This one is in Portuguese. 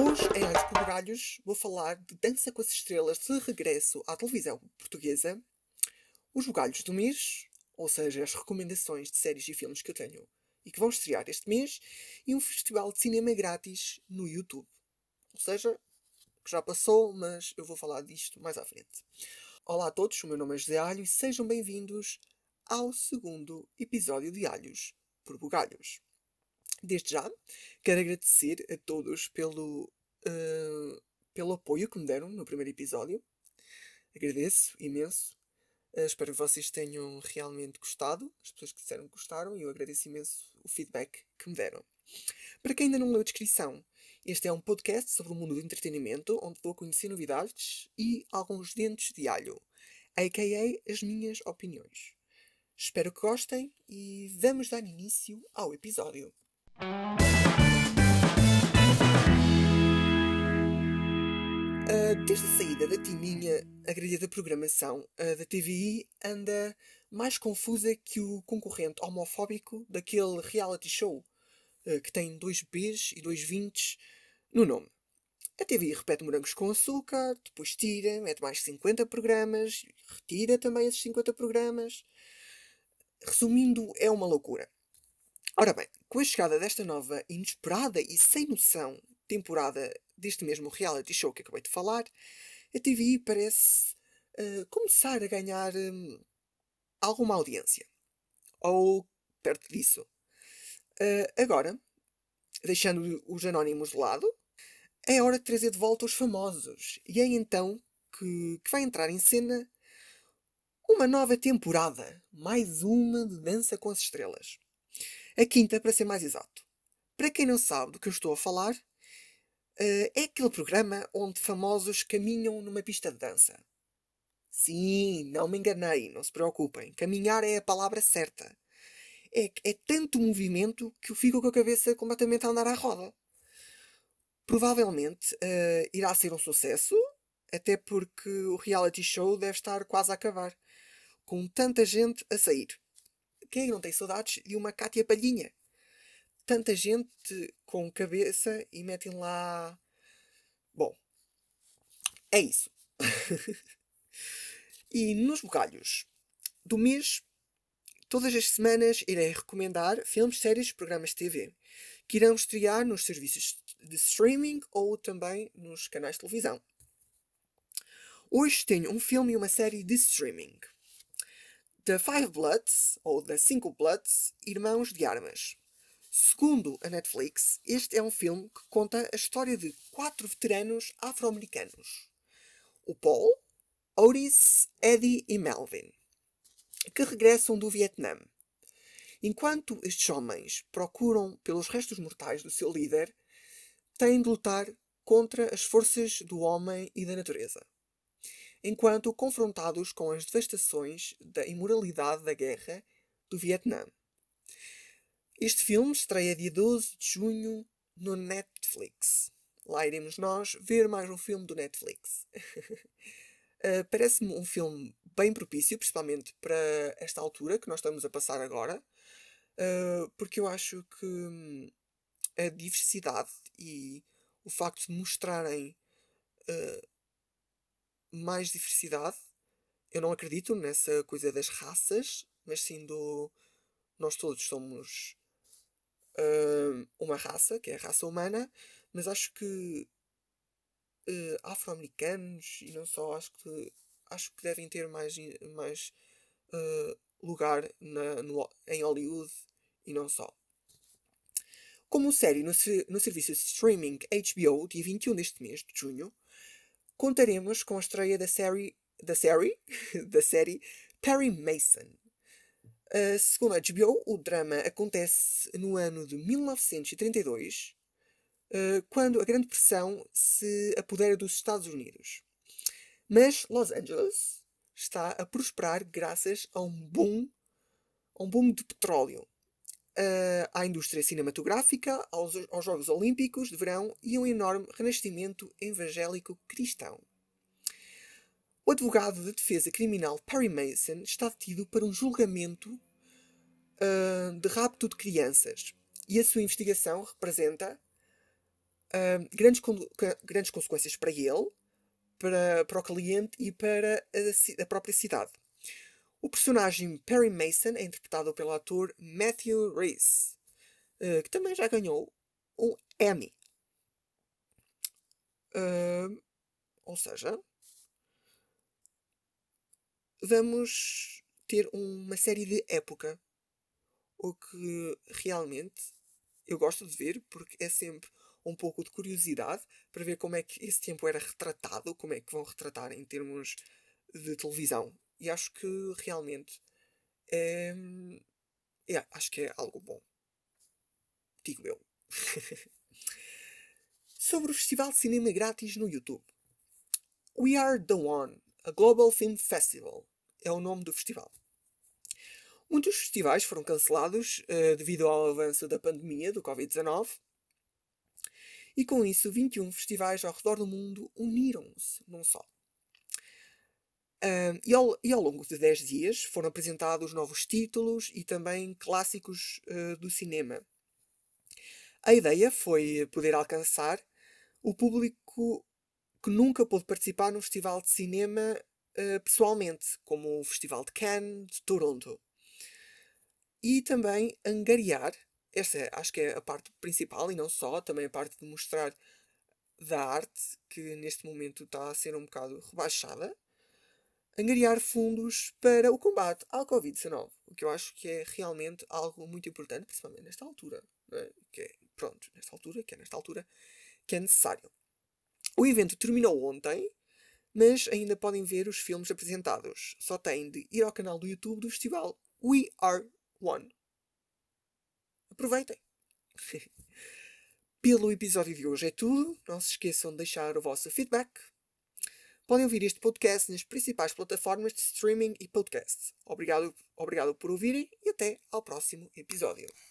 Hoje, em Olhos por vou falar de Dança com as Estrelas de regresso à televisão portuguesa, os bugalhos do mês, ou seja, as recomendações de séries e filmes que eu tenho e que vão estrear este mês, e um festival de cinema grátis no YouTube. Ou seja, que já passou, mas eu vou falar disto mais à frente. Olá a todos, o meu nome é José Alho e sejam bem-vindos ao segundo episódio de Alhos por Bugalhos. Desde já, quero agradecer a todos pelo, uh, pelo apoio que me deram no primeiro episódio. Agradeço imenso. Uh, espero que vocês tenham realmente gostado. As pessoas que disseram que gostaram e eu agradeço imenso o feedback que me deram. Para quem ainda não leu a descrição, este é um podcast sobre o mundo do entretenimento onde vou conhecer novidades e alguns dentes de alho, a.k.a. as minhas opiniões. Espero que gostem e vamos dar início ao episódio. Desde a saída da Tininha, a grelha da programação da TVI anda mais confusa que o concorrente homofóbico daquele reality show uh, que tem dois Bs e dois 20 no nome. A TVI repete morangos com açúcar, depois tira, mete mais 50 programas, retira também esses 50 programas. Resumindo, é uma loucura. Ora bem, com a chegada desta nova, inesperada e sem noção temporada deste mesmo reality show que acabei de falar, a TVI parece uh, começar a ganhar um, alguma audiência. Ou perto disso. Uh, agora, deixando os anónimos de lado, é hora de trazer de volta os famosos. E é então que, que vai entrar em cena uma nova temporada. Mais uma de Dança com as Estrelas. A quinta, para ser mais exato. Para quem não sabe do que eu estou a falar, Uh, é aquele programa onde famosos caminham numa pista de dança. Sim, não me enganei, não se preocupem. Caminhar é a palavra certa. É, é tanto movimento que eu fico com a cabeça completamente a andar à roda. Provavelmente uh, irá ser um sucesso, até porque o reality show deve estar quase a acabar, com tanta gente a sair. Quem não tem saudades de uma Cátia Palhinha? tanta gente com cabeça e metem lá. Bom, é isso. e nos bocalhos do mês, todas as semanas irei recomendar filmes, séries, programas de TV que irão estrear nos serviços de streaming ou também nos canais de televisão. Hoje tenho um filme e uma série de streaming. The Five Bloods, ou The Cinco Bloods, Irmãos de Armas. Segundo a Netflix, este é um filme que conta a história de quatro veteranos afro-americanos: o Paul, Otis, Eddie e Melvin, que regressam do Vietnã. Enquanto estes homens procuram pelos restos mortais do seu líder, têm de lutar contra as forças do homem e da natureza. Enquanto confrontados com as devastações da imoralidade da guerra do Vietnã. Este filme estreia dia 12 de junho no Netflix. Lá iremos nós ver mais um filme do Netflix. uh, Parece-me um filme bem propício, principalmente para esta altura que nós estamos a passar agora, uh, porque eu acho que hum, a diversidade e o facto de mostrarem uh, mais diversidade, eu não acredito nessa coisa das raças, mas sim do. Nós todos somos uh, uma raça, que é a raça humana, mas acho que uh, afro-americanos e não só, acho que, acho que devem ter mais, mais uh, lugar na, no, em Hollywood e não só. Como série no, no serviço de streaming HBO, dia 21 deste mês de junho, contaremos com a estreia da série, da série, da série Perry Mason, Uh, segundo a HBO, o drama acontece no ano de 1932, uh, quando a Grande Pressão se apodera dos Estados Unidos. Mas Los Angeles está a prosperar graças a um boom, a um boom de petróleo, uh, à indústria cinematográfica, aos, aos Jogos Olímpicos de Verão e um enorme renascimento evangélico cristão. O advogado de defesa criminal Perry Mason está detido para um julgamento uh, de rapto de crianças e a sua investigação representa uh, grandes, grandes consequências para ele, para, para o cliente e para a, a própria cidade. O personagem Perry Mason é interpretado pelo ator Matthew Rhys, uh, que também já ganhou um Emmy. Uh, ou seja, vamos ter uma série de época. O que realmente eu gosto de ver, porque é sempre um pouco de curiosidade para ver como é que esse tempo era retratado, como é que vão retratar em termos de televisão. E acho que realmente é. é acho que é algo bom. Digo eu. Sobre o Festival de Cinema Grátis no YouTube. We Are the One, a Global Film Festival, é o nome do festival. Muitos festivais foram cancelados uh, devido ao avanço da pandemia do Covid-19 e com isso 21 festivais ao redor do mundo uniram-se num só. E, ao, e, ao, longo de 10 dias foram apresentados novos títulos e também clássicos uh, do cinema. A ideia foi poder alcançar o público que nunca pôde participar num festival de cinema uh, pessoalmente, como o Festival de Cannes, de Toronto. E também angariar, esta é, acho que é a parte principal e não só, também a parte de mostrar da arte, que neste momento está a ser um bocado rebaixada, angariar fundos para o combate ao Covid-19, o que eu acho que é realmente algo muito importante, principalmente nesta altura, é? que é, pronto, nesta altura, que é nesta altura, que é necessário. O evento terminou ontem, mas ainda podem ver os filmes apresentados. Só têm de ir ao canal do YouTube do festival We Are One. Aproveitem! Pelo episódio de hoje é tudo. Não se esqueçam de deixar o vosso feedback. Podem ouvir este podcast nas principais plataformas de streaming e podcast. Obrigado, obrigado por ouvirem e até ao próximo episódio.